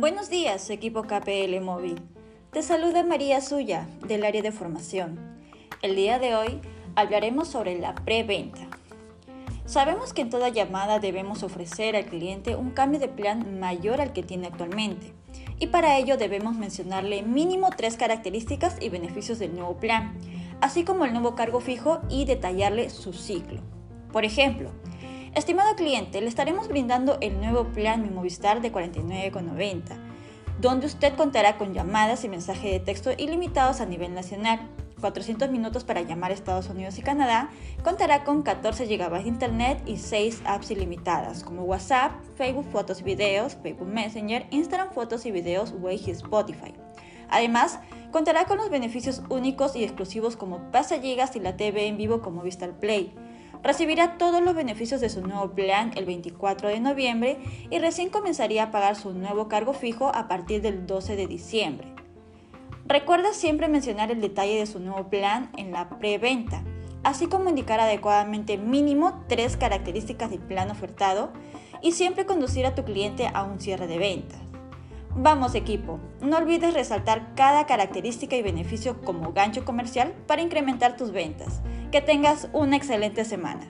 Buenos días, equipo KPL Móvil. Te saluda María Suya, del área de formación. El día de hoy hablaremos sobre la preventa. Sabemos que en toda llamada debemos ofrecer al cliente un cambio de plan mayor al que tiene actualmente. Y para ello debemos mencionarle mínimo tres características y beneficios del nuevo plan, así como el nuevo cargo fijo y detallarle su ciclo. Por ejemplo, Estimado cliente, le estaremos brindando el nuevo plan Mi Movistar de 49,90, donde usted contará con llamadas y mensajes de texto ilimitados a nivel nacional, 400 minutos para llamar a Estados Unidos y Canadá, contará con 14 GB de Internet y 6 apps ilimitadas como WhatsApp, Facebook Fotos y Videos, Facebook Messenger, Instagram Fotos y Videos, Waze y Spotify. Además, contará con los beneficios únicos y exclusivos como pasa gigas y la TV en vivo como Vistar Play recibirá todos los beneficios de su nuevo plan el 24 de noviembre y recién comenzaría a pagar su nuevo cargo fijo a partir del 12 de diciembre. Recuerda siempre mencionar el detalle de su nuevo plan en la preventa, así como indicar adecuadamente mínimo tres características del plan ofertado y siempre conducir a tu cliente a un cierre de ventas. Vamos equipo, no olvides resaltar cada característica y beneficio como gancho comercial para incrementar tus ventas. Que tengas una excelente semana.